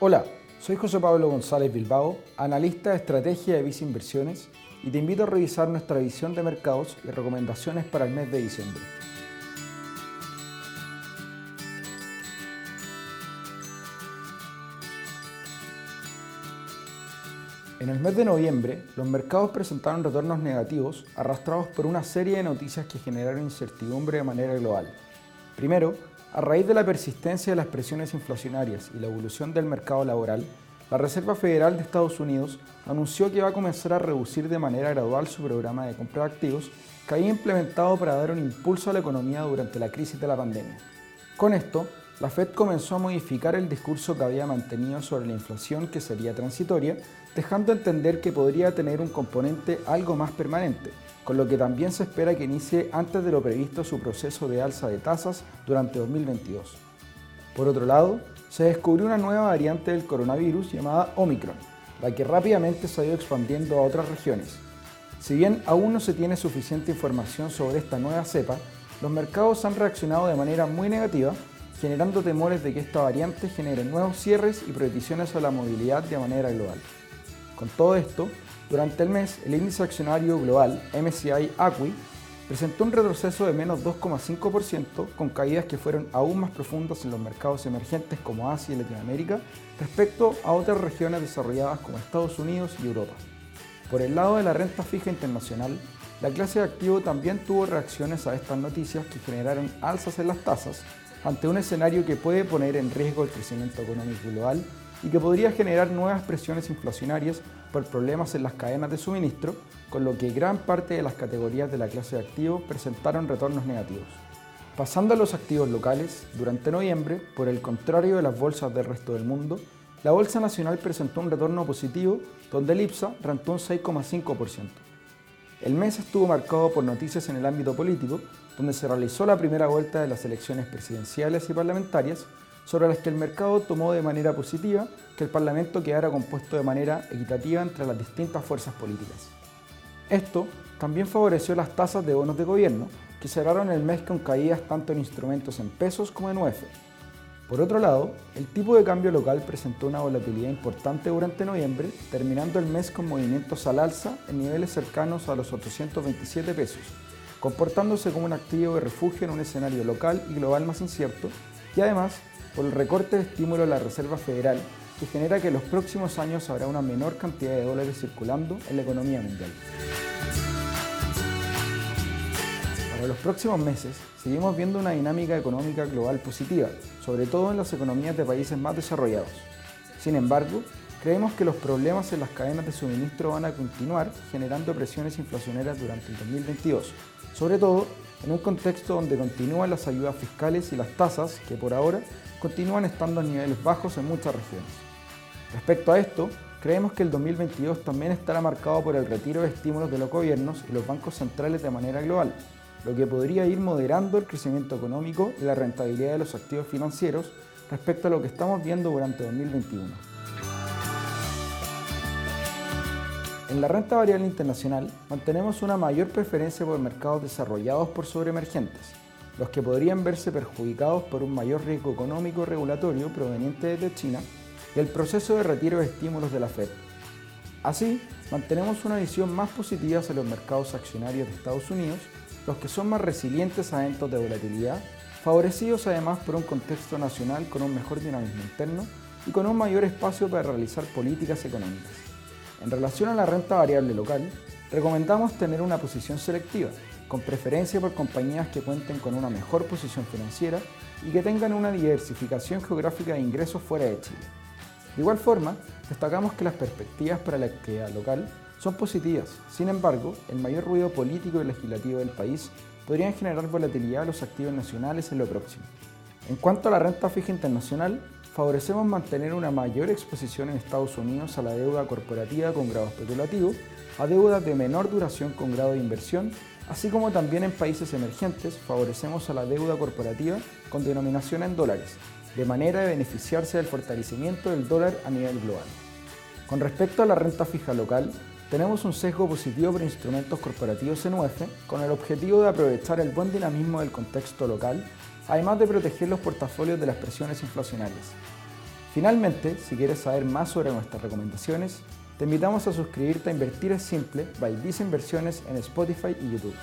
Hola, soy José Pablo González Bilbao, analista de estrategia de Visa Inversiones y te invito a revisar nuestra visión de mercados y recomendaciones para el mes de diciembre. En el mes de noviembre, los mercados presentaron retornos negativos arrastrados por una serie de noticias que generaron incertidumbre de manera global. Primero, a raíz de la persistencia de las presiones inflacionarias y la evolución del mercado laboral, la Reserva Federal de Estados Unidos anunció que va a comenzar a reducir de manera gradual su programa de compra de activos que había implementado para dar un impulso a la economía durante la crisis de la pandemia. Con esto, la Fed comenzó a modificar el discurso que había mantenido sobre la inflación que sería transitoria, dejando entender que podría tener un componente algo más permanente, con lo que también se espera que inicie antes de lo previsto su proceso de alza de tasas durante 2022. Por otro lado, se descubrió una nueva variante del coronavirus llamada Omicron, la que rápidamente se ha ido expandiendo a otras regiones. Si bien aún no se tiene suficiente información sobre esta nueva cepa, los mercados han reaccionado de manera muy negativa, generando temores de que esta variante genere nuevos cierres y prohibiciones a la movilidad de manera global. Con todo esto, durante el mes, el índice accionario global MSCI ACWI presentó un retroceso de menos 2,5% con caídas que fueron aún más profundas en los mercados emergentes como Asia y Latinoamérica respecto a otras regiones desarrolladas como Estados Unidos y Europa. Por el lado de la renta fija internacional, la clase de activo también tuvo reacciones a estas noticias que generaron alzas en las tasas ante un escenario que puede poner en riesgo el crecimiento económico global y que podría generar nuevas presiones inflacionarias por problemas en las cadenas de suministro, con lo que gran parte de las categorías de la clase de activos presentaron retornos negativos. Pasando a los activos locales, durante noviembre, por el contrario de las bolsas del resto del mundo, la Bolsa Nacional presentó un retorno positivo donde el IPSA rentó un 6,5%. El mes estuvo marcado por noticias en el ámbito político, donde se realizó la primera vuelta de las elecciones presidenciales y parlamentarias, sobre las que el mercado tomó de manera positiva que el Parlamento quedara compuesto de manera equitativa entre las distintas fuerzas políticas. Esto también favoreció las tasas de bonos de gobierno, que cerraron el mes con caídas tanto en instrumentos en pesos como en UF. Por otro lado, el tipo de cambio local presentó una volatilidad importante durante noviembre, terminando el mes con movimientos al alza en niveles cercanos a los 827 pesos, comportándose como un activo de refugio en un escenario local y global más incierto, y además por el recorte de estímulo de la Reserva Federal que genera que en los próximos años habrá una menor cantidad de dólares circulando en la economía mundial. Para los próximos meses, seguimos viendo una dinámica económica global positiva, sobre todo en las economías de países más desarrollados. Sin embargo, creemos que los problemas en las cadenas de suministro van a continuar generando presiones inflacionarias durante el 2022, sobre todo en un contexto donde continúan las ayudas fiscales y las tasas, que por ahora continúan estando a niveles bajos en muchas regiones. Respecto a esto, creemos que el 2022 también estará marcado por el retiro de estímulos de los gobiernos y los bancos centrales de manera global, lo que podría ir moderando el crecimiento económico y la rentabilidad de los activos financieros respecto a lo que estamos viendo durante 2021. En la renta variable internacional mantenemos una mayor preferencia por mercados desarrollados por sobre emergentes, los que podrían verse perjudicados por un mayor riesgo económico regulatorio proveniente de China y el proceso de retiro de estímulos de la Fed. Así, mantenemos una visión más positiva hacia los mercados accionarios de Estados Unidos, los que son más resilientes a eventos de volatilidad, favorecidos además por un contexto nacional con un mejor dinamismo interno y con un mayor espacio para realizar políticas económicas. En relación a la renta variable local, recomendamos tener una posición selectiva, con preferencia por compañías que cuenten con una mejor posición financiera y que tengan una diversificación geográfica de ingresos fuera de Chile. De igual forma, destacamos que las perspectivas para la actividad local son positivas, sin embargo, el mayor ruido político y legislativo del país podrían generar volatilidad a los activos nacionales en lo próximo. En cuanto a la renta fija internacional, favorecemos mantener una mayor exposición en Estados Unidos a la deuda corporativa con grado especulativo, a deudas de menor duración con grado de inversión, así como también en países emergentes favorecemos a la deuda corporativa con denominación en dólares, de manera de beneficiarse del fortalecimiento del dólar a nivel global. Con respecto a la renta fija local, tenemos un sesgo positivo para instrumentos corporativos en UF con el objetivo de aprovechar el buen dinamismo del contexto local además de proteger los portafolios de las presiones inflacionarias. Finalmente, si quieres saber más sobre nuestras recomendaciones, te invitamos a suscribirte a Invertir es Simple by Visa Inversiones en Spotify y YouTube.